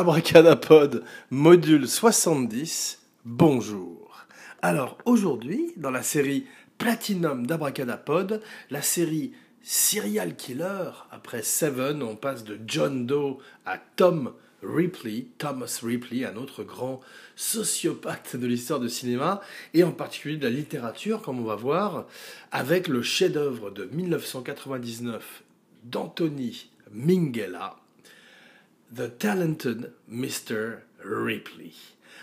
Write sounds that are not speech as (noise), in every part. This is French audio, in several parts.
Abracadapod, module 70, bonjour. Alors aujourd'hui, dans la série Platinum d'Abracadapod, la série Serial Killer, après Seven, on passe de John Doe à Tom Ripley, Thomas Ripley, un autre grand sociopathe de l'histoire du cinéma, et en particulier de la littérature, comme on va voir, avec le chef-d'œuvre de 1999 d'Anthony Minghella, The Talented Mr. Ripley.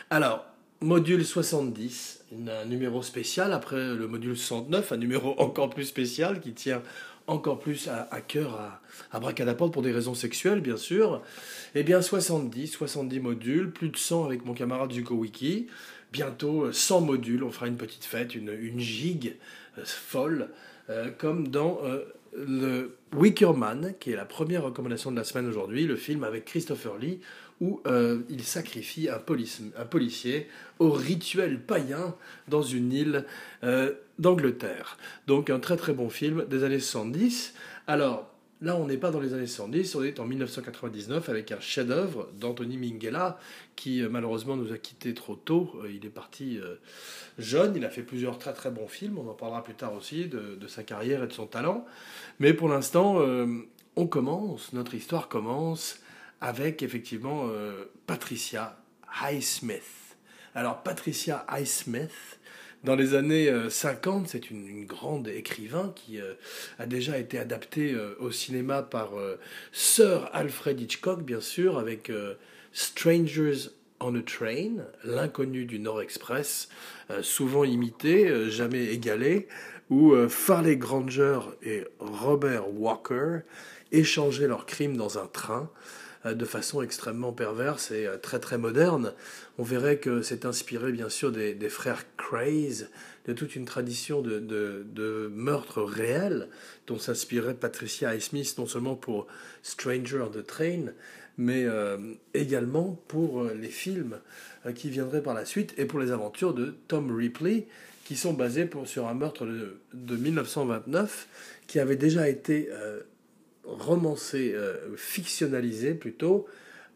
Alors, module 70, un numéro spécial, après le module 69, un numéro (laughs) encore plus spécial qui tient encore plus à, cœur à, à Bracadaport pour des raisons sexuelles, bien sûr. Eh bien, 70, 70 modules, plus de 100 avec mon camarade Zuko Wiki. Bientôt 100 modules, on fera une petite fête, une, une gigue euh, folle, euh, comme dans euh, le Wicker Man, qui est la première recommandation de la semaine aujourd'hui, le film avec Christopher Lee, où euh, il sacrifie un, policier au rituel païen dans une île euh, d'Angleterre. Donc un très très bon film des années 70. Alors, Là, on n'est pas dans les années 70, on est en 1999 avec un chef-d'œuvre d'Anthony Minghella qui euh, malheureusement nous a quittés trop tôt. Euh, il est parti euh, jeune, il a fait plusieurs très très bons films, on en parlera plus tard aussi de, sa carrière et de son talent. Mais pour l'instant, on commence, notre histoire commence avec effectivement Patricia Highsmith. Alors Patricia Highsmith, dans les années 50, euh, c'est une, grande écrivain qui euh, a déjà été adaptée euh, au cinéma par Sir Alfred Hitchcock, bien sûr, avec Strangers on a Train, l'inconnu du Nord Express, souvent imité, jamais égalé, où Farley Granger et Robert Walker échangeaient leurs crimes dans un train. De façon extrêmement perverse et très très moderne. On verrait que c'est inspiré bien sûr des, frères De toute une tradition de, de, meurtres réels dont s'inspirait Patricia Highsmith non seulement pour Stranger on the Train, mais euh, également pour les films qui viendraient par la suite et pour les aventures de Tom Ripley qui sont basés sur un meurtre de, de 1929 qui avait déjà été romancé, euh, fictionnalisé plutôt,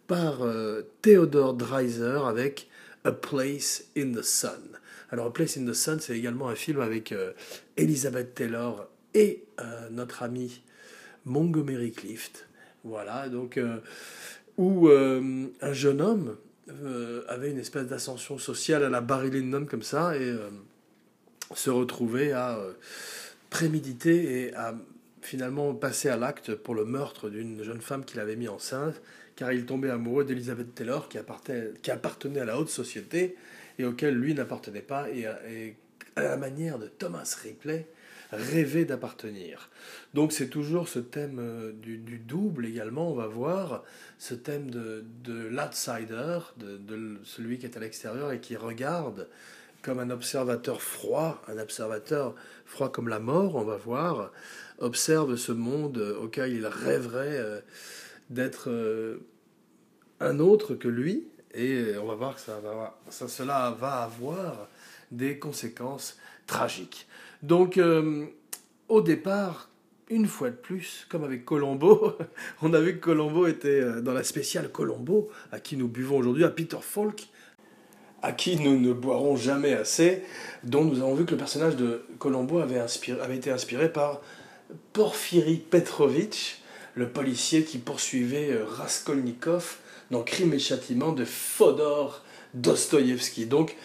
par euh, Theodore Dreiser avec A Place in the Sun. Alors Place in the Sun, c'est également un film avec euh, Elizabeth Taylor et notre ami Montgomery Clift. Voilà, donc où un jeune homme avait une espèce d'ascension sociale à la Barry Lyndon comme ça et se retrouvait à préméditer et à finalement passé à l'acte pour le meurtre d'une jeune femme qu'il avait mis enceinte, car il tombait amoureux d'Elizabeth Taylor, qui appartenait à la haute société et auquel lui n'appartenait pas, et, à la manière de Thomas Ripley, rêvait d'appartenir. Donc c'est toujours ce thème euh, du, double également, on va voir, ce thème de, de l'outsider, de, celui qui est à l'extérieur et qui regarde comme un observateur froid, un observateur froid comme la mort, on va voir, observe ce monde auquel il rêverait euh, d'être euh, un autre que lui, et on va voir que ça va, ça, cela va avoir des conséquences tragiques. Donc, euh, au départ, une fois de plus, comme avec Colombo, (laughs) on a vu que Colombo était dans la spéciale Colombo, à qui nous buvons aujourd'hui, à Peter Falk, à qui nous ne boirons jamais assez, dont nous avons vu que le personnage de Colombo avait, avait été inspiré par Porfiry Petrovitch, le policier qui poursuivait euh, Raskolnikov dans Crime et Châtiment de Fodor Dostoïevski. Donc,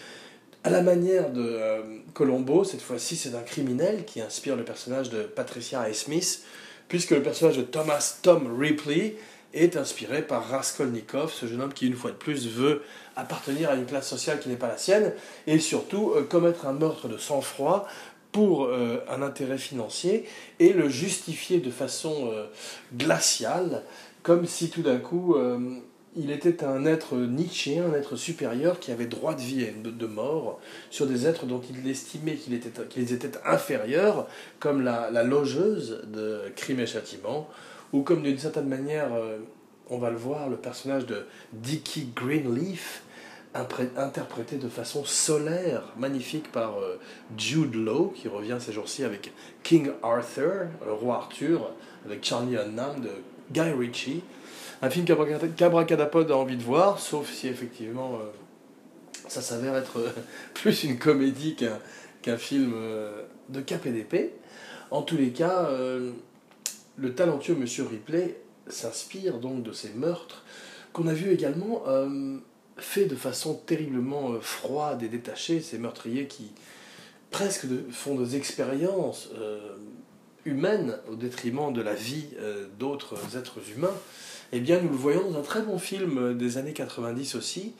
à la manière de euh, Colombo, cette fois-ci, c'est un criminel qui inspire le personnage de Patricia Smith, puisque le personnage de Thomas Tom Ripley est inspiré par Raskolnikov, ce jeune homme qui, une fois de plus, veut appartenir à une classe sociale qui n'est pas la sienne, et surtout euh, commettre un meurtre de sang-froid pour euh, un intérêt financier et le justifier de façon glaciale, comme si tout d'un coup il était un être nietzschéen, un être supérieur qui avait droit de vie et de mort sur des êtres dont il estimait qu'ils étaient, étaient inférieurs, comme la, logeuse de Crime et Châtiment, ou comme d'une certaine manière, on va le voir, le personnage de Dickie Greenleaf, interprété de façon solaire, magnifique par euh, Jude Law, qui revient ces jours-ci avec King Arthur, le roi Arthur, avec Charlie Hunnam de Guy Ritchie. Un film qu'Abracadapod a envie de voir, sauf si effectivement euh, ça s'avère être euh, (laughs) plus une comédie qu'un film euh, de d'épée. En tous les cas, le talentueux Monsieur Ripley s'inspire donc de ces meurtres qu'on a vu également fait de façon terriblement froide et détachée, ces meurtriers qui presque font des expériences humaine au détriment de la vie euh, d'autres êtres humains, eh bien nous le voyons dans un très bon film des années 90 aussi,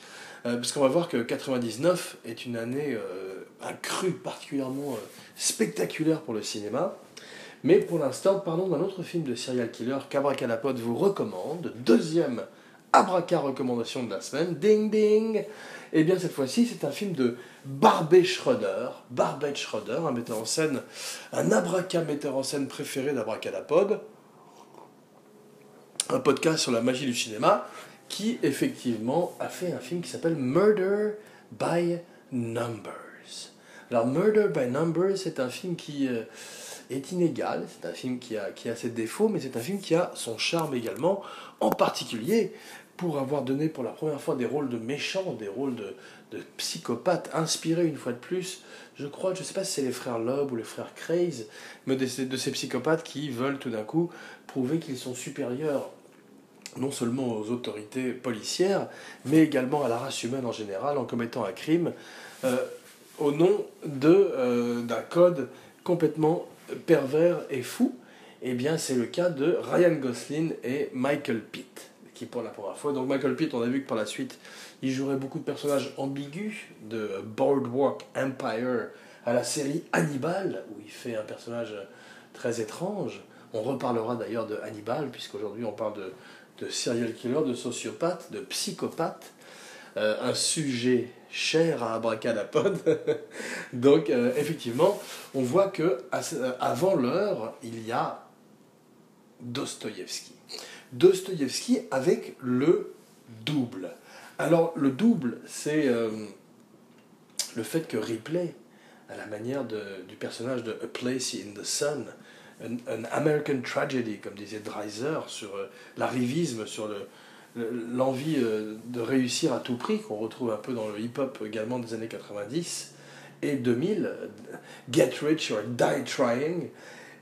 euh, parce qu'on va voir que 99 est une année, euh, un cru particulièrement spectaculaire pour le cinéma. Mais pour l'instant, parlons d'un autre film de serial killer qu'Abracadapod vous recommande, deuxième abraca recommandation de la semaine, ding ding. Eh bien cette fois-ci, c'est un film de Barbet Schroeder, Barbet Schroeder, un metteur en scène, un abraca metteur en scène préféré d'Abracadapod, un podcast sur la magie du cinéma, qui effectivement a fait un film qui s'appelle Murder by Numbers. Alors Murder by Numbers, c'est un film qui euh, est inégal, c'est un film qui a, qui a ses défauts, mais c'est un film qui a son charme également, en particulier pour avoir donné pour la première fois des rôles de méchants, des rôles de, psychopathes, inspirés une fois de plus, je crois, je ne sais pas si c'est les frères Loeb ou les frères Craze, mais de ces psychopathes qui veulent tout d'un coup prouver qu'ils sont supérieurs non seulement aux autorités policières, mais également à la race humaine en général en commettant un crime euh, au nom euh, d'un code complètement pervers et fou. Eh bien, c'est le cas de Ryan Gosling et Michael Pitt qui pour la première fois. Donc Michael Pitt, on a vu que par la suite, il jouerait beaucoup de personnages ambigus de Boardwalk Empire à la série Hannibal, où il fait un personnage très étrange. On reparlera d'ailleurs de Hannibal, puisqu'aujourd'hui on parle de, de serial killer, de sociopathe, de psychopathe. Euh, un sujet cher à Abracadapod. (laughs) Donc, euh, effectivement, on voit que avant l'heure, il y a Dostoïevski. Dostoïevski avec le double. Alors le double, c'est euh, le fait que Ripley, à la manière du personnage de A Place in the Sun, an, American Tragedy, comme disait Dreiser, sur euh, l'arrivisme, sur l'envie euh, de réussir à tout prix, qu'on retrouve un peu dans le hip-hop également des années 90 et 2000, Get Rich or Die Trying,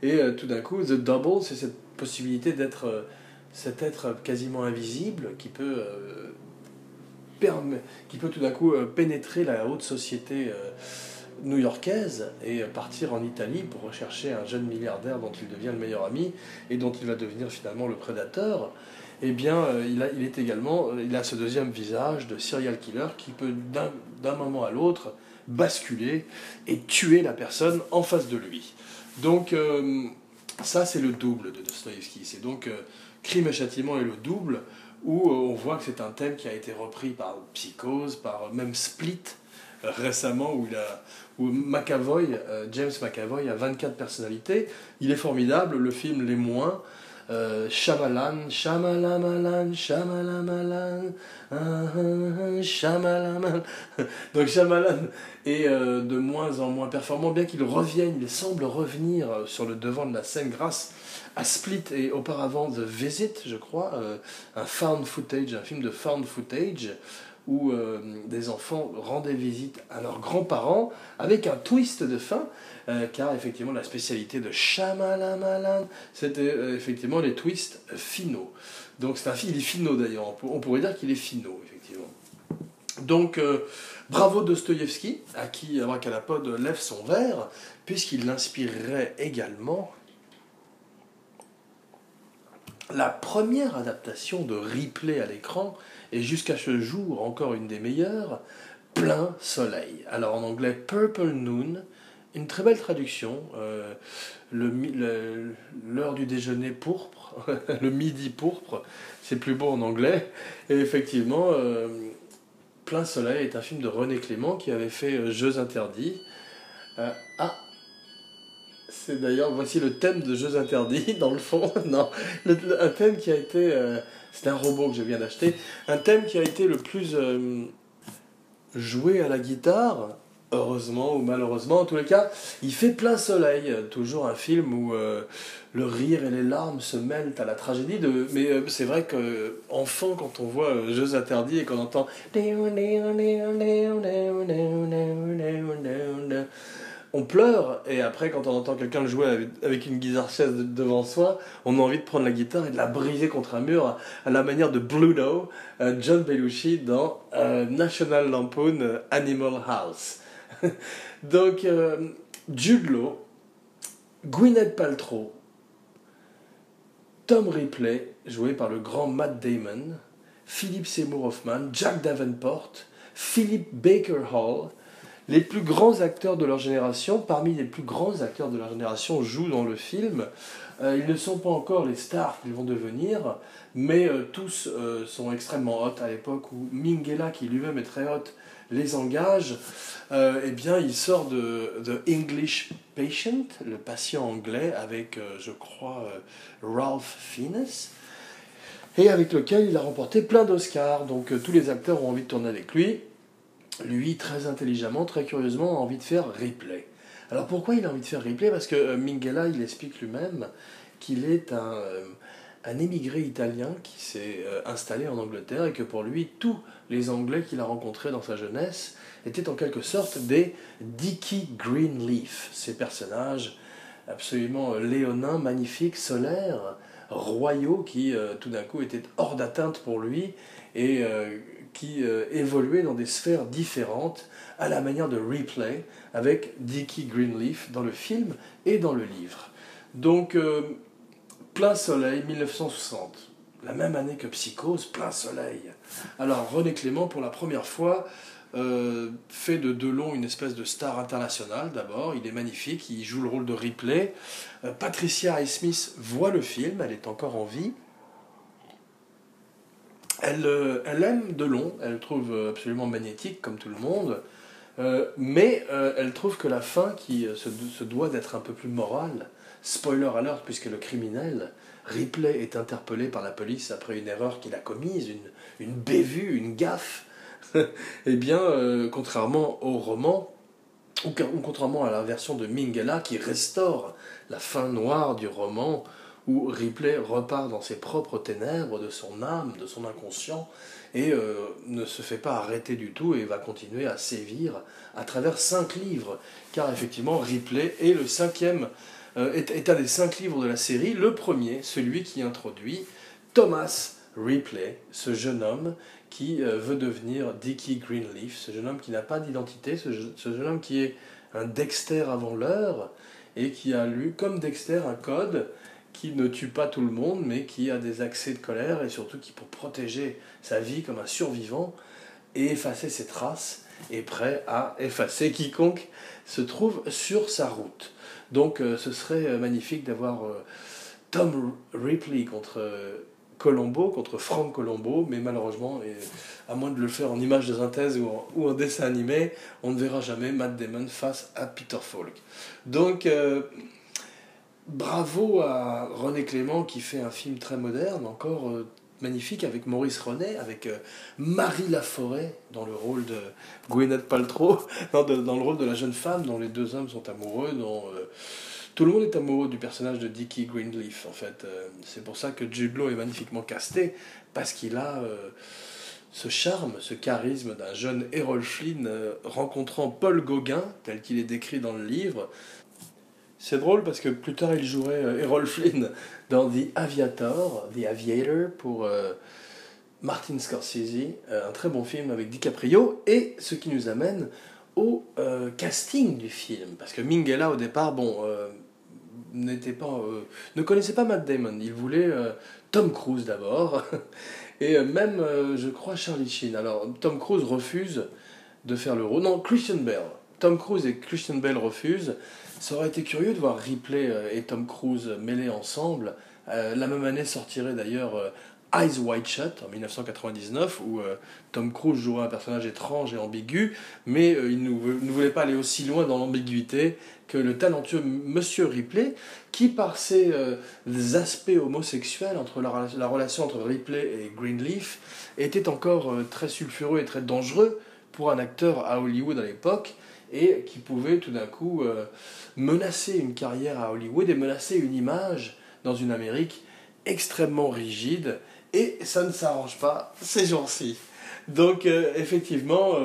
et tout d'un coup, The Double, c'est cette possibilité d'être cet être quasiment invisible qui peut, euh, qui peut tout d'un coup euh, pénétrer la haute société euh, new-yorkaise et partir en Italie pour rechercher un jeune milliardaire dont il devient le meilleur ami et dont il va devenir finalement le prédateur, eh bien, il, a, est également, il a ce deuxième visage de serial killer qui peut d'un moment à l'autre basculer et tuer la personne en face de lui. Donc, ça, c'est le double de Dostoevsky. C'est donc Crime et châtiment est le double, où euh, on voit que c'est un thème qui a été repris par Psychose, par même Split euh, (laughs) récemment, où, il a, où McAvoy, euh, James McAvoy a 24 personnalités. Il est formidable, le film l'est moins. Euh, Shyamalan, Shyamalamalan, Shyamalamalan, (laughs) Shyamalan. Donc Shyamalan est de moins en moins performant, bien qu'il revienne, il semble revenir sur le devant de la scène grâce à Split et auparavant The Visit, je crois, euh, un found footage, un film de found footage où euh, des enfants rendaient visite à leurs grands-parents avec un twist de fin, euh, car effectivement la spécialité de Shyamalan, c'était effectivement les twists finaux. Donc c'est un film, il est finaux d'ailleurs, on pourrait dire qu'il est finaux, effectivement. Donc bravo Dostoïevski, à qui Abracadapod lève son verre, puisqu'il l'inspirerait également la première adaptation de Ripley à l'écran est jusqu'à ce jour encore une des meilleures, Plein Soleil. Alors en anglais Purple Noon, une très belle traduction, euh, l'heure du déjeuner pourpre, (laughs) le midi pourpre, c'est plus beau en anglais. Et effectivement, euh, Plein Soleil est un film de René Clément qui avait fait euh, Jeux interdits. C'est d'ailleurs, voici le thème de Jeux interdits, (laughs) dans le fond. (laughs) non, un thème qui a été. Euh, c'est un robot que je viens d'acheter. Un thème qui a été le plus euh, joué à la guitare heureusement ou malheureusement, en tous les cas, il fait plein soleil. Toujours un film où euh, le rire et les larmes se mêlent à la tragédie. De... Mais c'est vrai que enfant, quand on voit Jeux interdits et qu'on entend on pleure, et après, quand on entend quelqu'un jouer avec une guitare chaise devant soi, on a envie de prendre la guitare et de la briser contre un mur, à la manière de Bluto, John Belushi dans National Lampoon Animal House. (laughs) Donc, euh, Gwyneth Paltrow, Tom Ripley, joué par le grand Matt Damon, Philip Seymour Hoffman, Jack Davenport, Philip Baker Hall, les plus grands acteurs de leur génération, parmi les plus grands acteurs de leur génération, jouent dans le film. Euh, ils ne sont pas encore les stars qu'ils vont devenir, mais euh, tous sont extrêmement hot à l'époque où Mingela, qui lui-même est très hot, les engage, euh, eh bien, il sort de, The English Patient, le patient anglais, avec, euh, je crois, euh, Ralph Fiennes, et avec lequel il a remporté plein d'Oscars. Donc, tous les acteurs ont envie de tourner avec lui. Lui, très intelligemment, très curieusement, a envie de faire Ripley. Alors, pourquoi il a envie de faire Ripley Parce que Minghella, il explique lui-même qu'il est un un émigré italien qui s'est euh, installé en Angleterre et que pour lui, tous les Anglais qu'il a rencontrés dans sa jeunesse étaient en quelque sorte des Dickie Greenleaf, ces personnages absolument euh, léonins, magnifiques, solaires, royaux, qui euh, tout d'un coup étaient hors d'atteinte pour lui et qui évoluaient dans des sphères différentes à la manière de Replay avec Dickie Greenleaf dans le film et dans le livre. Donc Plein Soleil, 1960. La même année que Psychose, Plein Soleil. Alors René Clément, pour la première fois, euh, fait de Delon une espèce de star internationale d'abord. Il est magnifique, il joue le rôle de. Euh, Patricia Highsmith voit le film, elle est encore en vie. Elle, euh, elle aime Delon, elle le trouve absolument magnétique comme tout le monde. mais elle trouve que la fin, qui se, doit d'être un peu plus morale, Spoiler alert, puisque le criminel, Ripley, est interpellé par la police après une erreur qu'il a commise, une, une bévue, une gaffe. (laughs) eh bien, euh, contrairement au roman, ou, contrairement à la version de Mingela qui restaure la fin noire du roman, où Ripley repart dans ses propres ténèbres de son âme, de son inconscient, et euh, ne se fait pas arrêter du tout et va continuer à sévir à travers cinq livres. Car effectivement, Ripley est le cinquième euh, un des cinq livres de la série. Le premier, celui qui introduit Thomas Ripley, ce jeune homme qui euh, veut devenir Dickie Greenleaf, ce jeune homme qui n'a pas d'identité, ce, jeune homme qui est un Dexter avant l'heure et qui a lu comme Dexter un code qui ne tue pas tout le monde mais qui a des accès de colère et surtout qui pour protéger sa vie comme un survivant et effacer ses traces est prêt à effacer quiconque se trouve sur sa route. Donc euh, ce serait euh, magnifique d'avoir euh, Tom Ripley contre Colombo, contre Frank Colombo, mais malheureusement, à moins de le faire en image de synthèse ou en, ou en, dessin animé, on ne verra jamais Matt Damon face à Peter Falk. Donc, bravo à René Clément qui fait un film très moderne, encore magnifique avec Maurice René, avec euh, Marie Laforêt dans le rôle de Gwyneth Paltrow, (laughs) dans, le rôle de la jeune femme dont les deux hommes sont amoureux, dont euh, tout le monde est amoureux du personnage de Dickie Greenleaf en fait. Euh, c'est pour ça que Jude est magnifiquement casté, parce qu'il a ce charme, ce charisme d'un jeune Errol Flynn rencontrant Paul Gauguin, tel qu'il est décrit dans le livre, c'est drôle parce que plus tard il jouerait euh, Errol Flynn dans The Aviator, The Aviator pour euh, Martin Scorsese, euh, un très bon film avec DiCaprio, et ce qui nous amène au casting du film. Parce que Minghella au départ, bon, n'était pas, ne connaissait pas Matt Damon, il voulait Tom Cruise d'abord, (laughs) et même, je crois, Charlie Sheen. Alors Tom Cruise refuse de faire le rôle, non, Christian Bale. Tom Cruise et Christian Bale refusent. Ça aurait été curieux de voir Ripley euh, et Tom Cruise mêlés ensemble. Euh, la même année sortirait d'ailleurs euh, Eyes Wide Shut en 1999 où Tom Cruise jouerait un personnage étrange et ambigu, mais il ne, voulait pas aller aussi loin dans l'ambiguïté que le talentueux Monsieur Ripley, qui par ses aspects homosexuels entre la, relation entre Ripley et Greenleaf était encore très sulfureux et très dangereux pour un acteur à Hollywood à l'époque et qui pouvait tout d'un coup euh, menacer une carrière à Hollywood et menacer une image dans une Amérique extrêmement rigide. Et ça ne s'arrange pas ces jours-ci. Donc euh, effectivement,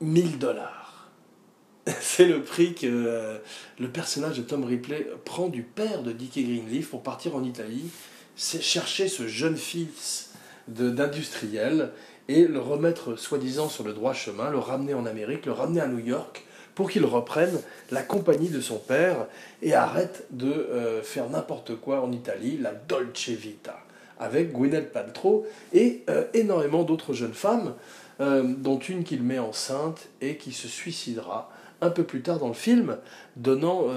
1000 dollars. (laughs) C'est le prix que le personnage de Tom Ripley prend du père de Dickie Greenleaf pour partir en Italie, chercher ce jeune fils d'industriel et le remettre soi-disant sur le droit chemin, le ramener en Amérique, le ramener à New York pour qu'il reprenne la compagnie de son père et arrête de euh, faire n'importe quoi en Italie, la Dolce Vita, avec Gwyneth Paltrow et euh, énormément d'autres jeunes femmes, euh, dont une qu'il met enceinte et qui se suicidera un peu plus tard dans le film, donnant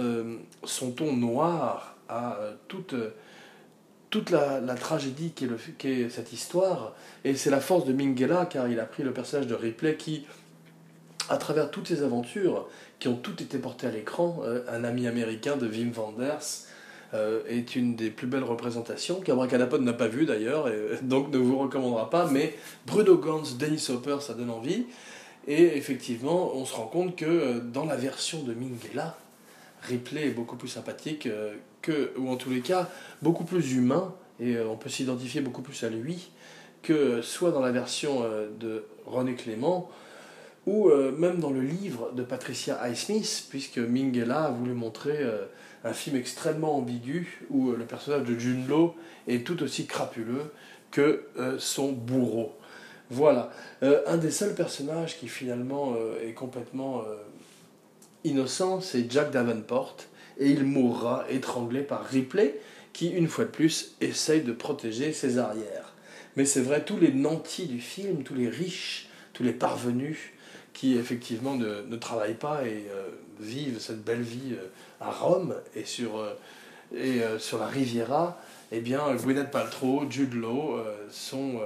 son ton noir à toute toute la, tragédie qu'est, est cette histoire. Et c'est la force de Minghella, car il a pris le personnage de Ripley qui, à travers toutes ses aventures, qui ont toutes été portées à l'écran, euh, un ami américain de Wim Wenders, euh, est une des plus belles représentations, qu'Abracadapod n'a pas vu d'ailleurs, et donc ne vous recommandera pas, mais Bruno Gantz, Dennis Hopper, ça donne envie. Et effectivement, on se rend compte que euh, dans la version de Minghella, Ripley est beaucoup plus sympathique euh, que, ou en tous les cas, beaucoup plus humain, et euh, on peut s'identifier beaucoup plus à lui, que soit dans la version euh, de René Clément, ou même dans le livre de Patricia Highsmith, puisque Minghella a voulu montrer un film extrêmement ambigu, où le personnage de Junlo est tout aussi crapuleux que son bourreau. Voilà, un des seuls personnages qui finalement est complètement innocent, c'est Jack Davenport, et il mourra étranglé par Ripley, qui, une fois de plus, essaye de protéger ses arrières. Mais c'est vrai, tous les nantis du film, tous les riches, tous les parvenus, qui effectivement ne, travaillent pas et euh, vivent cette belle vie euh, à Rome et sur, euh, et, sur la Riviera, eh bien, Gwyneth Paltrow, Jude Law sont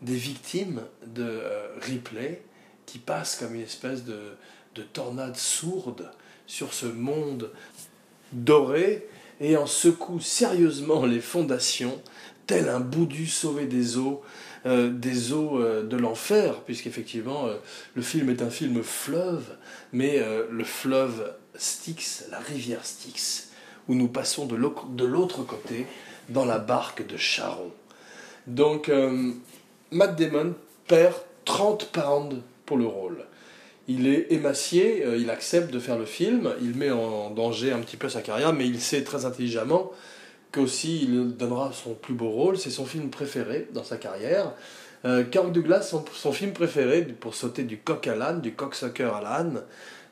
des victimes de Ripley qui passent comme une espèce de, de tornades sourdes sur ce monde doré et en secoue sérieusement les fondations, tel un boudu sauvé des eaux, euh, des eaux euh, de l'enfer, puisqu'effectivement euh, le film est un film fleuve, mais le fleuve Styx, la rivière Styx, où nous passons de l'autre côté dans la barque de Charon. Donc Matt Damon perd 30 pounds pour le rôle il est émacié, euh, il accepte de faire le film, il met en danger un petit peu sa carrière, mais il sait très intelligemment qu'aussi il donnera son plus beau rôle, c'est son film préféré dans sa carrière. Euh, Kirk Douglas, son, film préféré, pour sauter du coq à l'âne, du cocksucker à l'âne,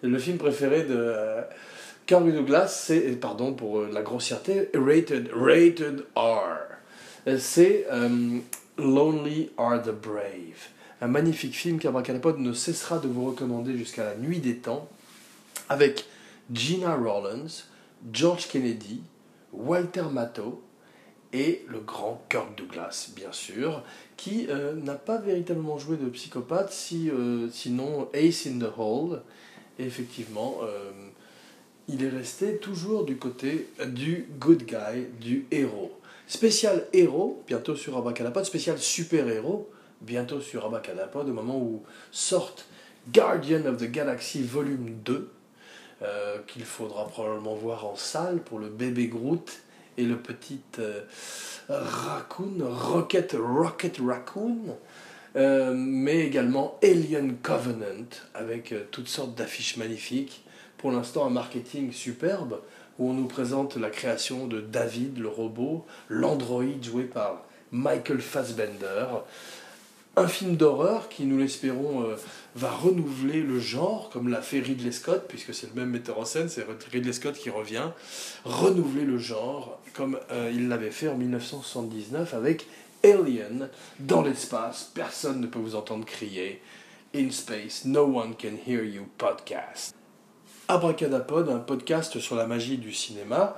le film préféré de euh, Kirk Douglas, c'est, pardon pour la grossièreté, rated, rated R. C'est Lonely Are the Brave un magnifique film qu'Abracadapod ne cessera de vous recommander jusqu'à la nuit des temps, avec Gina Rollins, George Kennedy, Walter Matthau et le grand Kirk Douglas, bien sûr, qui euh, n'a pas véritablement joué de psychopathe, si, euh, sinon Ace in the Hole. Et effectivement, euh, il est resté toujours du côté du good guy, du héros. Spécial héros, bientôt sur Abracadapod, spécial super-héros, bientôt sur Abacadapod, au moment où sortent Guardian of the Galaxy Volume 2, euh, qu'il faudra probablement voir en salle pour le bébé Groot et le petit euh, Raccoon, Rocket, Rocket Raccoon, euh, mais également Alien Covenant, avec toutes sortes d'affiches magnifiques. Pour l'instant, un marketing superbe, où on nous présente la création de David, le robot, l'androïde joué par Michael Fassbender, un film d'horreur qui, nous l'espérons, euh, va renouveler le genre, comme l'a fait Ridley Scott, puisque c'est le même metteur en scène, c'est Ridley Scott qui revient, renouveler le genre, comme euh, il l'avait fait en 1979 avec Alien, dans l'espace, personne ne peut vous entendre crier, In Space, No One Can Hear You podcast. Abracadapod, un podcast sur la magie du cinéma.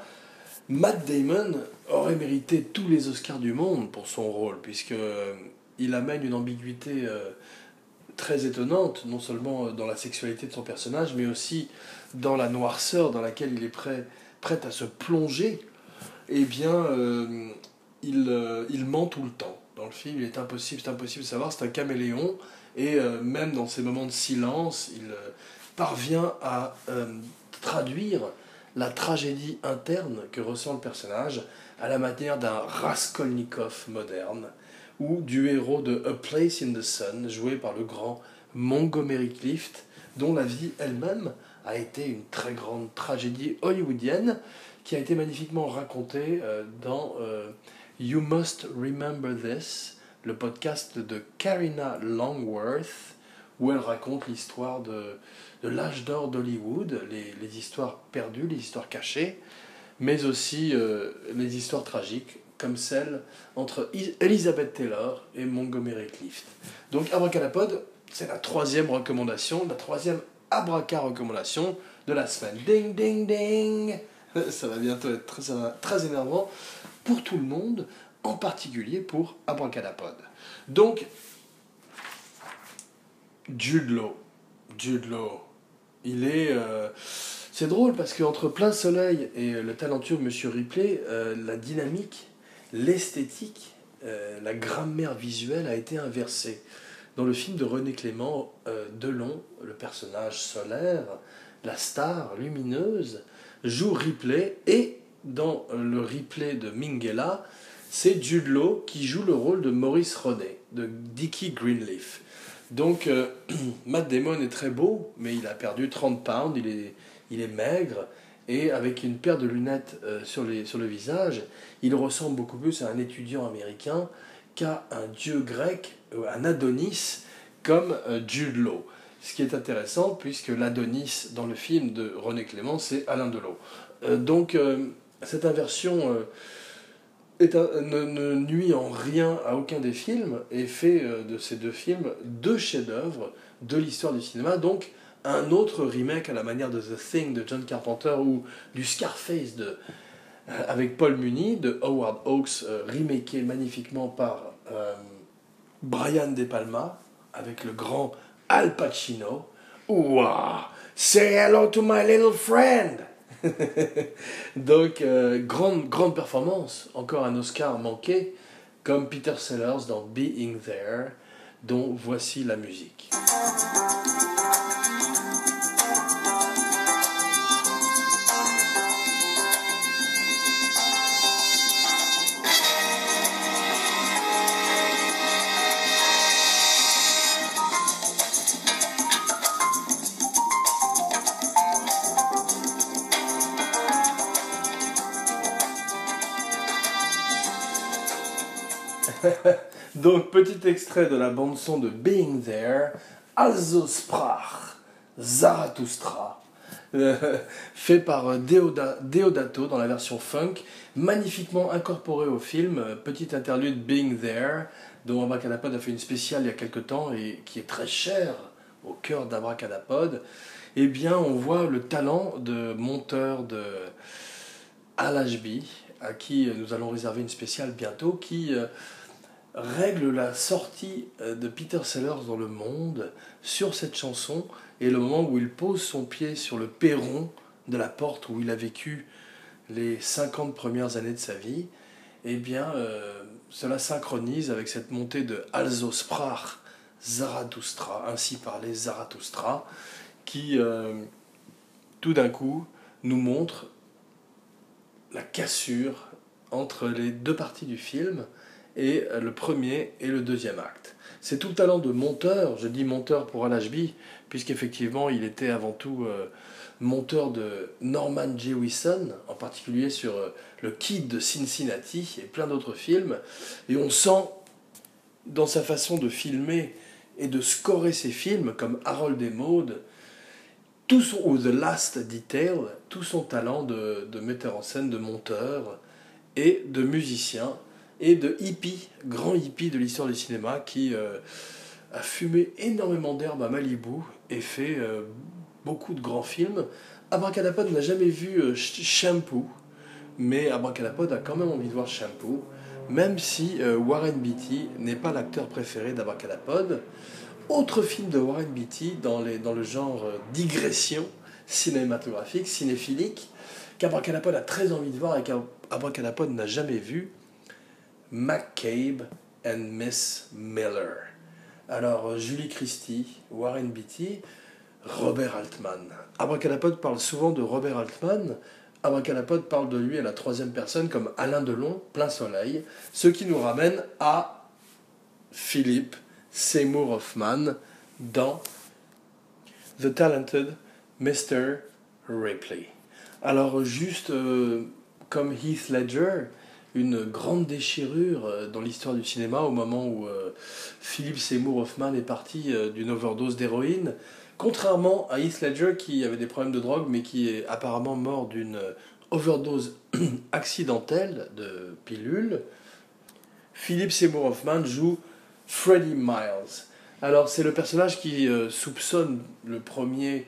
Matt Damon aurait mérité tous les Oscars du monde pour son rôle, puisque il amène une ambiguïté euh, très étonnante, non seulement dans la sexualité de son personnage, mais aussi dans la noirceur dans laquelle il est prêt, à se plonger. Eh bien, euh, il, euh, ment tout le temps. Dans le film, il est impossible, c'est impossible de savoir, c'est un caméléon, Et euh, même dans ces moments de silence, il euh, parvient à traduire la tragédie interne que ressent le personnage à la manière d'un Raskolnikov moderne ou du héros de A Place in the Sun, joué par le grand Montgomery Clift, dont la vie elle-même a été une très grande tragédie hollywoodienne qui a été magnifiquement racontée euh, dans euh, You Must Remember This, le podcast de Karina Longworth, où elle raconte l'histoire de, l'âge d'or d'Hollywood, les, les, histoires perdues, les histoires cachées, mais aussi euh, les histoires tragiques, comme celle entre Elizabeth Taylor et Montgomery Clift. Donc Abracadapod, c'est la troisième recommandation, la troisième abraca recommandation de la semaine. Ding, ding, ding (laughs) Ça va bientôt être très, très énervant pour tout le monde, en particulier pour Abracadapod. Donc, Jude Law. Jude Law. Il est... Euh, c'est drôle parce qu'entre Plein Soleil et le talentueux Monsieur Ripley, euh, la dynamique, l'esthétique, euh, la grammaire visuelle a été inversée. Dans le film de René Clément, Delon, le personnage solaire, la star lumineuse, joue Ripley et dans le replay de Mingela, c'est Jude Law qui joue le rôle de Maurice Ronet, de Dickie Greenleaf. Donc, euh, (clears throat) Matt Damon est très beau, mais il a perdu 30 pounds, il est maigre, et avec une paire de lunettes euh, sur, le visage, il ressemble beaucoup plus à un étudiant américain qu'à un dieu grec, un Adonis, comme euh, Jude Law. Ce qui est intéressant, puisque l'Adonis dans le film de René Clément, c'est Alain Delon. donc, cette inversion ne, nuit en rien à aucun des films et fait euh, de ces deux films deux chefs-d'œuvre de l'histoire du cinéma. Donc, un autre remake à la manière de The Thing de John Carpenter ou du Scarface de, euh, avec Paul Muni de Howard Hawks, euh, remaké magnifiquement par Brian De Palma avec le grand Al Pacino. Ouah! Say hello to my little friend! (laughs) Donc, euh, grande, grande performance, encore un Oscar manqué, comme Peter Sellers dans Being There, dont voici la musique. Donc, petit extrait de la bande-son de Being There, Also sprach Zarathustra, euh, fait par euh, Deodato dans la version funk, magnifiquement incorporé au film. Euh, Petite interlude Being There, dont Abracadapod a fait une spéciale il y a quelque temps et qui est très cher au cœur d'Abracadapod. Eh bien, on voit le talent de monteur de Al à qui nous allons réserver une spéciale bientôt, qui règle la sortie euh, de Peter Sellers dans le monde sur cette chanson et le moment où il pose son pied sur le perron de la porte où il a vécu les 50 premières années de sa vie, eh bien, euh, cela synchronise avec cette montée de Also sprach Zarathustra, ainsi parlait Zarathustra, qui euh, tout d'un coup nous montre la cassure entre les deux parties du film et euh, le premier et le deuxième acte. C'est tout le talent de monteur, je dis monteur pour Al puisqu'effectivement il était avant tout euh, monteur de Norman Jewison, en particulier sur euh, Le Kid de Cincinnati et plein d'autres films, et on sent dans sa façon de filmer et de scorer ses films comme Harold et Maud, tout son, ou The Last Detail, tout son talent de metteur en scène, de monteur et de musicien et de hippie, grand hippie de l'histoire du cinéma, qui euh, a fumé énormément d'herbe à Malibu et fait euh, beaucoup de grands films. Abracadapod n'a jamais vu euh, Shampoo, mais Abracadapod a quand même envie de voir Shampoo, même si Warren Beatty n'est pas l'acteur préféré d'Abracadapod. Autre film de Warren Beatty dans, le genre digression cinématographique, cinéphilique, qu'Abracadapod a très envie de voir et qu'Abracadapod n'a jamais vu, McCabe and Miss Miller. Alors, euh, Julie Christie, Warren Beatty, Robert Altman. Abracadapod parle souvent de Robert Altman. Abracadapod parle de lui à la troisième personne comme Alain Delon, plein soleil. Ce qui nous ramène à Philippe Seymour Hoffman dans The Talented Mr. Ripley. Alors, juste euh, comme Heath Ledger, une grande déchirure euh, dans l'histoire du cinéma au moment où euh, Philip Seymour Hoffman est parti euh, d'une overdose d'héroïne. Contrairement à Heath Ledger qui avait des problèmes de drogue mais qui est apparemment mort d'une overdose (clears throat) accidentelle de pilules, Philip Seymour Hoffman joue Freddie Miles. Alors c'est le personnage qui soupçonne le premier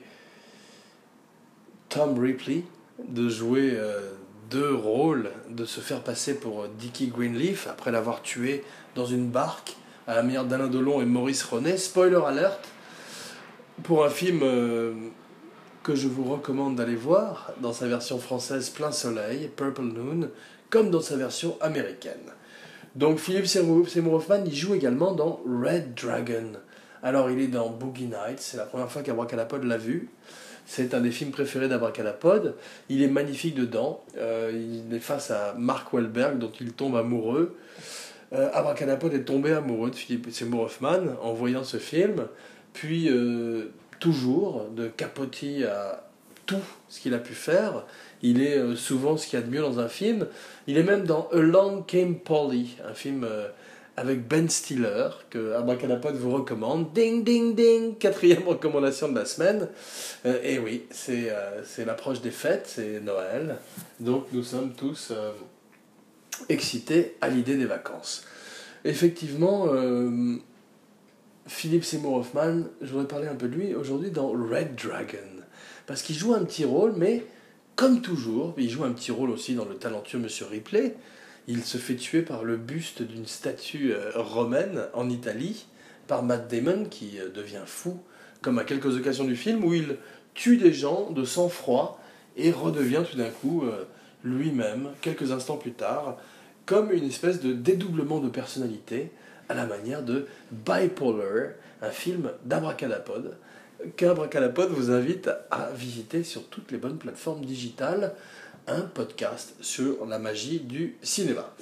Tom Ripley de jouer deux rôles de se faire passer pour Dickie Greenleaf après l'avoir tué dans une barque à la manière d'Alain Delon et Maurice René. Spoiler alert pour un film euh, que je vous recommande d'aller voir dans sa version française Plein Soleil, Purple Noon, comme dans sa version américaine. Donc Philippe Seymour Hoffman, il joue également dans Red Dragon. Alors il est dans Boogie Nights, c'est la première fois qu'Abracadapod l'a vu. C'est un des films préférés d'Abracadapod. Il est magnifique dedans. Euh, il est face à Mark Wahlberg, dont il tombe amoureux. Euh, Abracadapod est tombé amoureux de Philippe Seymour Hoffman en voyant ce film. Puis, euh, toujours, de capotis à tout ce qu'il a pu faire. Il est euh, souvent ce qu'il y a de mieux dans un film. Il est même dans Along Came Polly, un film avec Ben Stiller, que Abracadapod vous recommande. Ding, ding, ding, quatrième recommandation de la semaine. Euh, et oui, euh, c'est l'approche des fêtes, c'est Noël. Donc nous sommes tous euh, excités à l'idée des vacances. Effectivement, Philippe Seymour Hoffman, je voudrais parler un peu de lui aujourd'hui dans Red Dragon. Parce qu'il joue un petit rôle, mais comme toujours, il joue un petit rôle aussi dans le talentueux Monsieur Ripley il se fait tuer par le buste d'une statue euh, romaine en Italie par Matt Damon qui euh, devient fou, comme à quelques occasions du film où il tue des gens de sang-froid et redevient tout d'un coup euh, lui-même, quelques instants plus tard, comme une espèce de dédoublement de personnalité à la manière de Bipolar, un film d'Abracadapod, qu'Abracadapod vous invite à visiter sur toutes les bonnes plateformes digitales un podcast sur la magie du cinéma.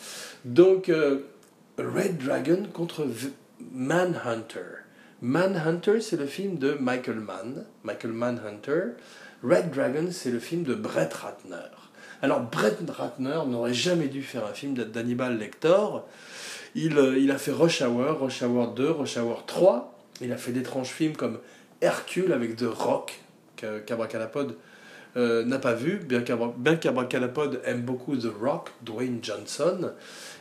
Donc, euh, Red Dragon contre Manhunter. Manhunter, c'est le film de Michael Mann, Michael Manhunter. Red Dragon, c'est le film de Brett Ratner. Alors, Brett Ratner n'aurait jamais dû faire un film d'Hannibal Lecter. Il, euh, il, a fait Rush Hour, Rush Hour 2, Rush Hour 3. Il a fait d'étranges films comme Hercule avec The Rock, qu'Abracadapod euh, n'a pas vu, bien qu'Abracadapod aime beaucoup The Rock, Dwayne Johnson,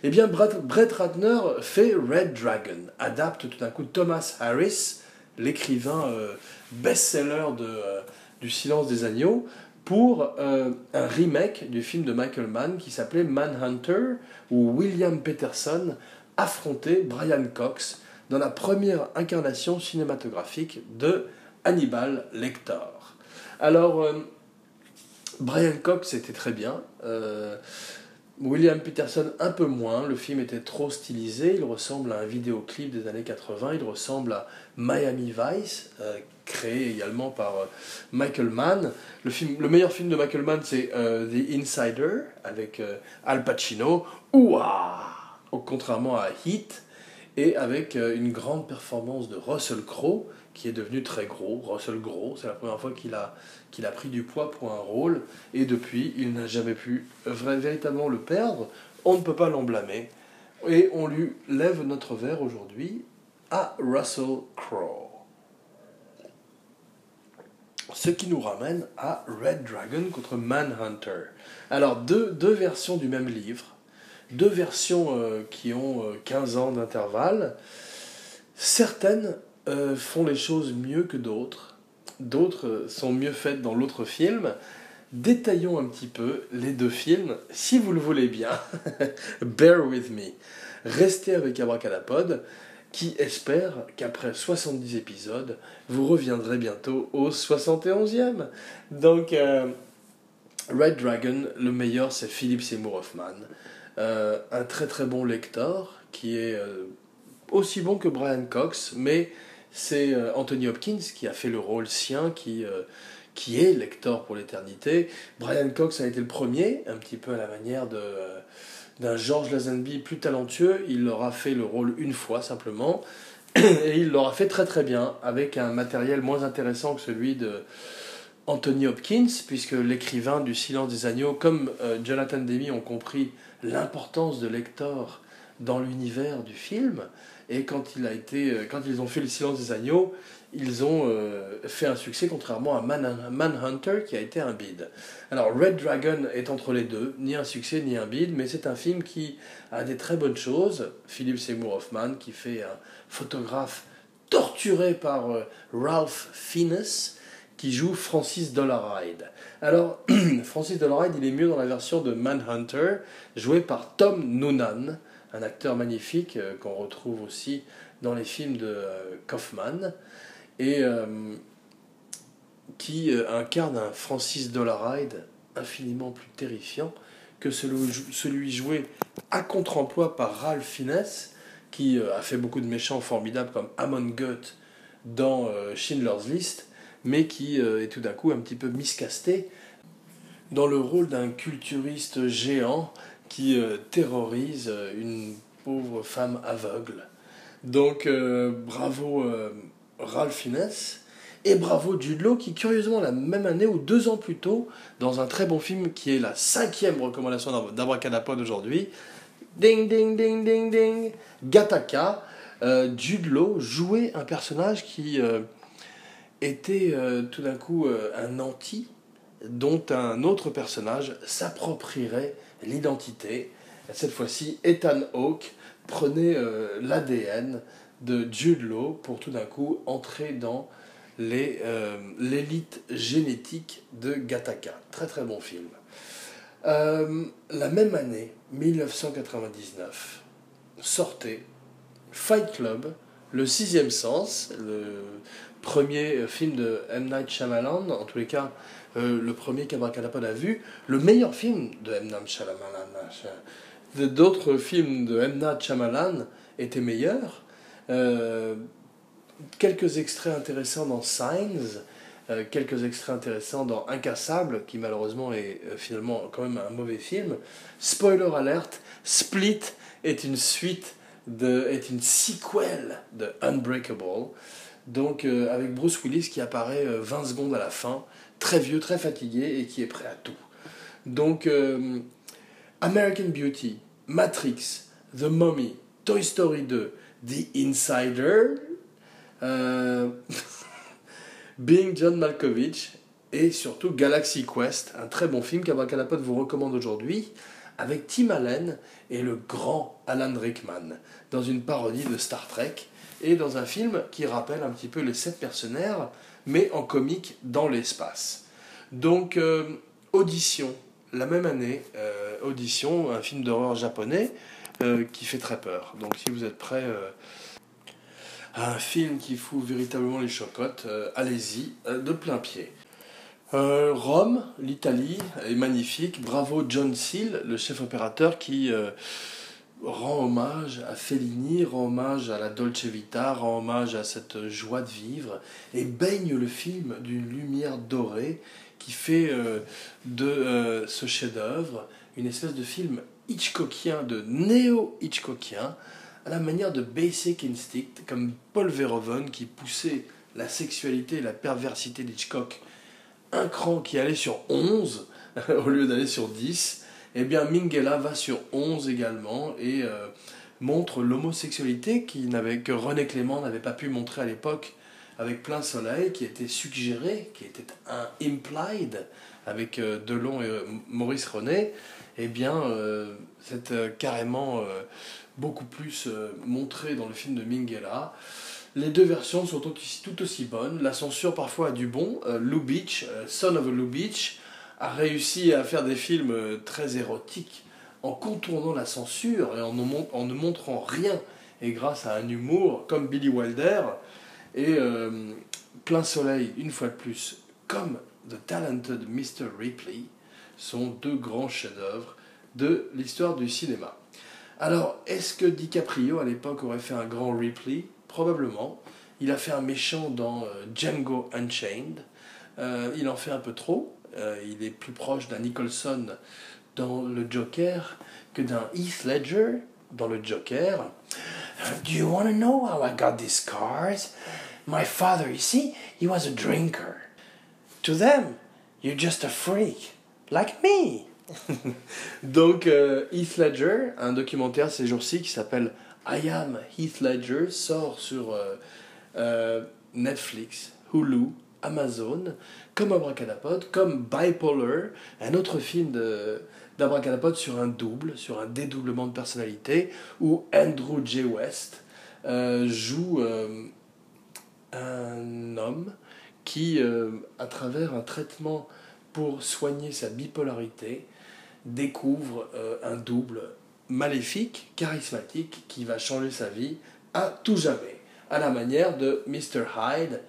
eh bien Brett Ratner fait Red Dragon, adapte tout d'un coup Thomas Harris, l'écrivain euh, best-seller euh, du Silence des Agneaux, pour un remake du film de Michael Mann qui s'appelait Manhunter, où William Peterson affrontait Brian Cox dans la première incarnation cinématographique de Hannibal Lecter. Alors, Brian Cox était très bien. Euh, William Peterson un peu moins, le film était trop stylisé, il ressemble à un vidéoclip des années 80, il ressemble à Miami Vice, euh, créé également par euh, Michael Mann. Le, film, le meilleur film de Michael Mann c'est The Insider avec Al Pacino, ouah! Contrairement à Heat, et avec une grande performance de Russell Crowe, qui est devenu très gros, Russell Gros, c'est la première fois qu'il a, qu'il a pris du poids pour un rôle, et depuis, il n'a jamais pu véritablement le perdre, on ne peut pas l'en blâmer, et on lui lève notre verre aujourd'hui à Russell Crowe. Ce qui nous ramène à Red Dragon contre Manhunter. Alors, deux, versions du même livre, deux versions euh, qui ont 15 euh, ans d'intervalle. Certaines euh, font les choses mieux que d'autres, d'autres sont mieux faites dans l'autre film. Détaillons un petit peu les deux films, si vous le voulez bien. (laughs) Bear with me. Restez avec Abracadapod, qui espère qu'après 70 épisodes, vous reviendrez bientôt au 71e. Donc, euh, Red Dragon, le meilleur, c'est Philip Seymour Hoffman. Euh, un très très bon lecteur qui est aussi bon que Brian Cox, mais c'est Anthony Hopkins qui a fait le rôle sien, qui, qui est lecteur pour l'éternité. Brian Cox a été le premier, un petit peu à la manière de d'un George Lazenby plus talentueux. Il aura fait le rôle une fois simplement. (clears throat) Et il l'aura fait très très bien, avec un matériel moins intéressant que celui de Anthony Hopkins, puisque l'écrivain du Silence des Agneaux, comme euh, Jonathan Demi, ont compris l'importance de Lector dans l'univers du film. Et euh, quand ils ont fait le Silence des Agneaux, ils ont euh, fait un succès contrairement à Man Manhunter qui a été un bid. Alors Red Dragon est entre les deux, ni un succès ni un bid, mais c'est un film qui a des très bonnes choses. Philip Seymour Hoffman qui fait un photographe torturé par euh, Ralph Fiennes qui joue Francis Dollarhide. Alors (clears throat) Francis Dollarhide, il est mieux dans la version de Manhunter, joué par Tom Noonan, un acteur magnifique euh, qu'on retrouve aussi dans les films de Kaufman et euh, qui euh, incarne un Francis Dollarhide infiniment plus terrifiant que celui, joué à contre-emploi par Ralph Fiennes, qui euh, a fait beaucoup de méchants formidables comme Amon Goeth dans Schindler's List, mais qui est tout d'un coup un petit peu miscasté dans le rôle d'un culturiste géant qui terrorise une pauvre femme aveugle. Donc bravo Ralph Fiennes. Et bravo Jude qui, curieusement, la même année ou deux ans plus tôt, dans un très bon film qui est la cinquième recommandation d'Abracadapod aujourd'hui, ding ding ding ding ding, Gataka, euh, jouait un personnage qui euh, était euh, tout d'un coup un anti, dont un autre personnage s'approprierait l'identité. Cette fois-ci, Ethan Hawke prenait l'ADN de Jude Law pour tout d'un coup entrer dans euh, l'élite génétique de Gattaca. Très très bon film. Euh, la même année, 1999, sortait Fight Club, Le Sixième Sens, le premier film de M. Night Shyamalan, en tous les cas euh, le premier qu'Abracadapod a vu, le meilleur film de M. Night Shyamalan. D'autres films de M. Night Shyamalan étaient meilleurs, euh, quelques extraits intéressants dans Signs, euh, quelques extraits intéressants dans Incassable, qui malheureusement est euh, finalement quand même un mauvais film. Spoiler alert, Split est une suite, de, est une sequel de Unbreakable, donc avec Bruce Willis qui apparaît 20 secondes à la fin, très vieux, très fatigué et qui est prêt à tout. Donc American Beauty, Matrix, The Mummy, Toy Story 2, The Insider, euh, (laughs) Being John Malkovich et surtout Galaxy Quest, un très bon film qu'Abracadapod vous recommande aujourd'hui, avec Tim Allen et le grand Alan Rickman, dans une parodie de Star Trek et dans un film qui rappelle un petit peu les sept mercenaires, mais en comique dans l'espace. Donc, euh, Audition, la même année, euh, Audition, un film d'horreur japonais, euh, qui fait très peur. Donc si vous êtes prêt euh, à un film qui fout véritablement les chocottes, allez-y de plein pied. Rome, l'Italie, est magnifique. Bravo John Seal, le chef opérateur qui rend hommage à Fellini, rend hommage à la Dolce Vita, rend hommage à cette joie de vivre et baigne le film d'une lumière dorée qui fait de ce chef-d'œuvre une espèce de film Hitchcockien, de néo-Hitchcockien, à la manière de Basic Instinct, comme Paul Verhoeven qui poussait la sexualité et la perversité d'Hitchcock un cran qui allait sur 11 (laughs) au lieu d'aller sur 10, eh bien Minghella va sur 11 également et euh, montre l'homosexualité que René Clément n'avait pas pu montrer à l'époque avec Plein Soleil, qui était suggéré, qui était un implied avec euh, Delon et euh, Maurice René eh bien, euh, c'est euh, carrément euh, beaucoup plus montré dans le film de Minghella. Les deux versions sont tout aussi, bonnes. La censure parfois a du bon. Lou Beach, Son of Lou Beach, a réussi à faire des films très érotiques en contournant la censure et en ne, montrant rien. Et grâce à un humour comme Billy Wilder et Plein Soleil, une fois de plus, comme The Talented Mr. Ripley, sont deux grands chefs-d'œuvre de l'histoire du cinéma. Alors, est-ce que DiCaprio à l'époque aurait fait un grand Ripley? Probablement. Il a fait un méchant dans euh, Django Unchained. Euh, il en fait un peu trop. Euh, il est plus proche d'un Nicholson dans le Joker que d'un Heath Ledger dans le Joker. Do you want to know how I got these scars? My father, you see, he was a drinker. To them, you're just a freak, like me. (laughs) Donc, euh, Heath Ledger, un documentaire ces jours-ci qui s'appelle I Am Heath Ledger, sort sur euh, euh, Netflix, Hulu, Amazon, comme Abracadapod, comme Bipolar, un autre film d'Abracadapod sur un double, sur un dédoublement de personnalité, où Andrew J. West joue un homme qui, à travers un traitement pour soigner sa bipolarité, découvre euh, un double maléfique, charismatique, qui va changer sa vie à tout jamais, à la manière de Mr. Hyde,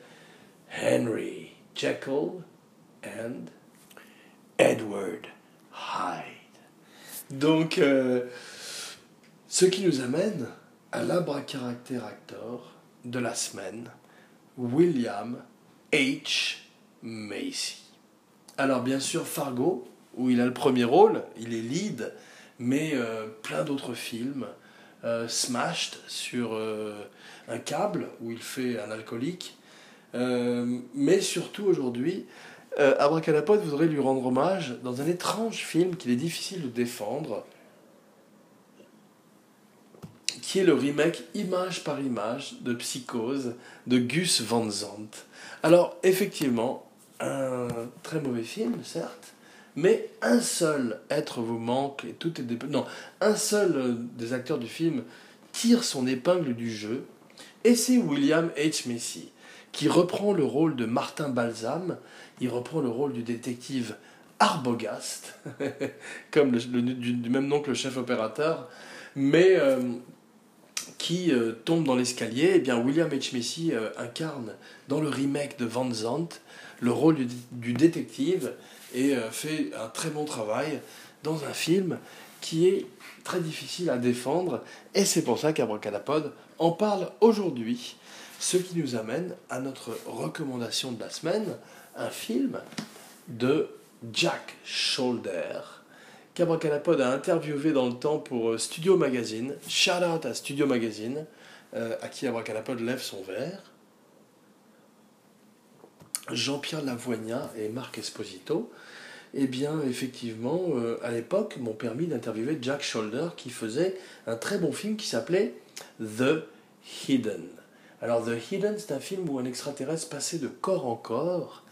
Henry Jekyll and Edward Hyde. Donc, euh, ce qui nous amène à l'abra-caractère acteur de la semaine, William H. Macy. Alors bien sûr, Fargo, où il a le premier rôle, il est lead, mais euh, plein d'autres films. Euh, Smashed sur un câble, où il fait un alcoolique. Mais surtout aujourd'hui, Abracadapod voudrait lui rendre hommage dans un étrange film qu'il est difficile de défendre, qui est le remake image par image de Psychose de Gus Van Sant. Alors effectivement, un très mauvais film, certes, mais un seul être vous manque et tout est non un seul euh, des acteurs du film tire son épingle du jeu et c'est William H Macy qui reprend le rôle de Martin Balsam il reprend le rôle du détective Arbogast (laughs) comme du, même nom que le chef opérateur mais euh, qui euh, tombe dans l'escalier. Eh bien William H. Macy incarne dans le remake de Van Zandt le rôle du détective et euh, fait un très bon travail dans un film qui est très difficile à défendre. Et c'est pour ça qu'Abracadapod en parle aujourd'hui. Ce qui nous amène à notre recommandation de la semaine, un film de Jack Shoulder qu'Abracadapod a interviewé dans le temps pour euh, Studio Magazine. Shout out à Studio Magazine, euh, à qui Abracadapod lève son verre. Jean-Pierre Lavoignat et Marc Esposito, eh bien, effectivement, euh, à l'époque, m'ont permis d'interviewer Jack Shoulder qui faisait un très bon film qui s'appelait The Hidden. Alors, The Hidden, c'est un film où un extraterrestre passait de corps en corps,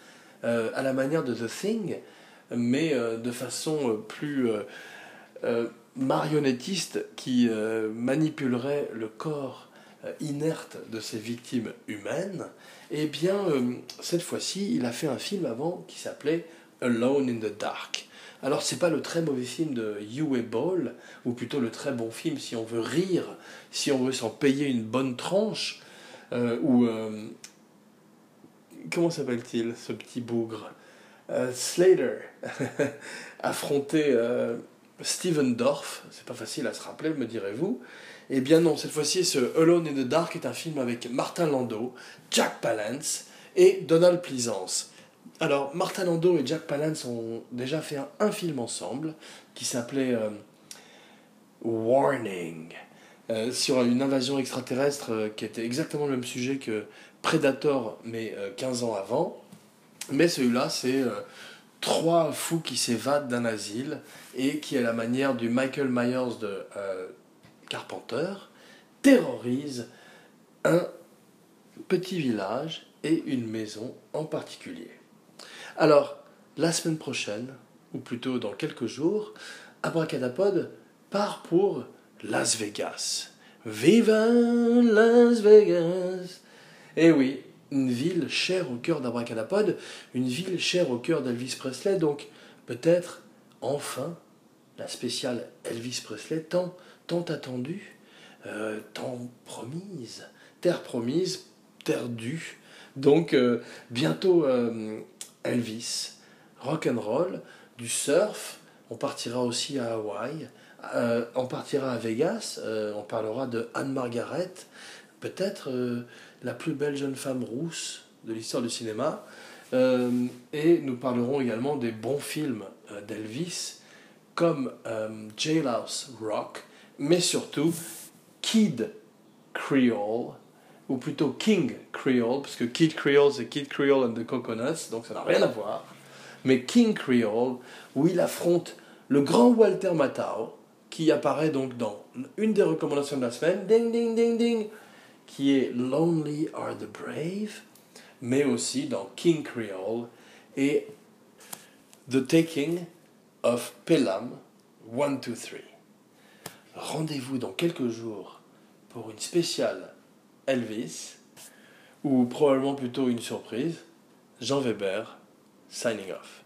euh, à la manière de The Thing, mais euh, de façon plus marionnettiste qui manipulerait le corps inerte de ses victimes humaines. Eh bien, cette fois-ci, il a fait un film avant qui s'appelait Alone in the Dark. Alors c'est pas le très mauvais film de Uwe Ball, ou plutôt le très bon film si on veut rire, si on veut s'en payer une bonne tranche, euh, ou euh, comment s'appelle-t-il ce petit bougre? Euh, Slater (laughs) affronter Steven Dorff, c'est pas facile à se rappeler, me direz-vous. Eh bien non, cette fois-ci, ce Alone in the Dark est un film avec Martin Landau, Jack Palance et Donald Pleasance. Alors, Martin Landau et Jack Palance ont déjà fait un, film ensemble qui s'appelait euh, Warning, euh, sur une invasion extraterrestre euh, qui était exactement le même sujet que Predator, mais 15 ans avant. Mais celui-là, c'est trois fous qui s'évadent d'un asile et qui, à la manière du Michael Myers de Carpenter, terrorisent un petit village et une maison en particulier. Alors, la semaine prochaine, ou plutôt dans quelques jours, Abracadapod part pour Las Vegas. Viva Las Vegas Eh oui, une ville chère au cœur d'Abracadapod, une ville chère au cœur d'Elvis Presley, donc peut-être enfin la spéciale Elvis Presley tant, tant attendue, euh, tant promise, terre promise, terre due. Donc euh, bientôt euh, Elvis, rock and roll, du surf. On partira aussi à Hawaï Euh, on partira à Vegas, euh, on parlera de Anne Margaret, peut-être euh, la plus belle jeune femme rousse de l'histoire du cinéma. et nous parlerons également des bons films d'Elvis, comme Jailhouse Rock, mais surtout Kid Creole, ou plutôt King Creole, parce que Kid Creole c'est Kid Creole and the Coconuts, donc ça n'a rien à voir. Mais King Creole, où il affronte le grand Walter Matthau, qui apparaît donc dans une des recommandations de la semaine, ding ding ding ding, qui est Lonely are the Brave, mais aussi dans King Creole et The Taking of Pelham 1, 2, 3. Rendez-vous dans quelques jours pour une spéciale Elvis, ou probablement plutôt une surprise. Jean Weber, signing off.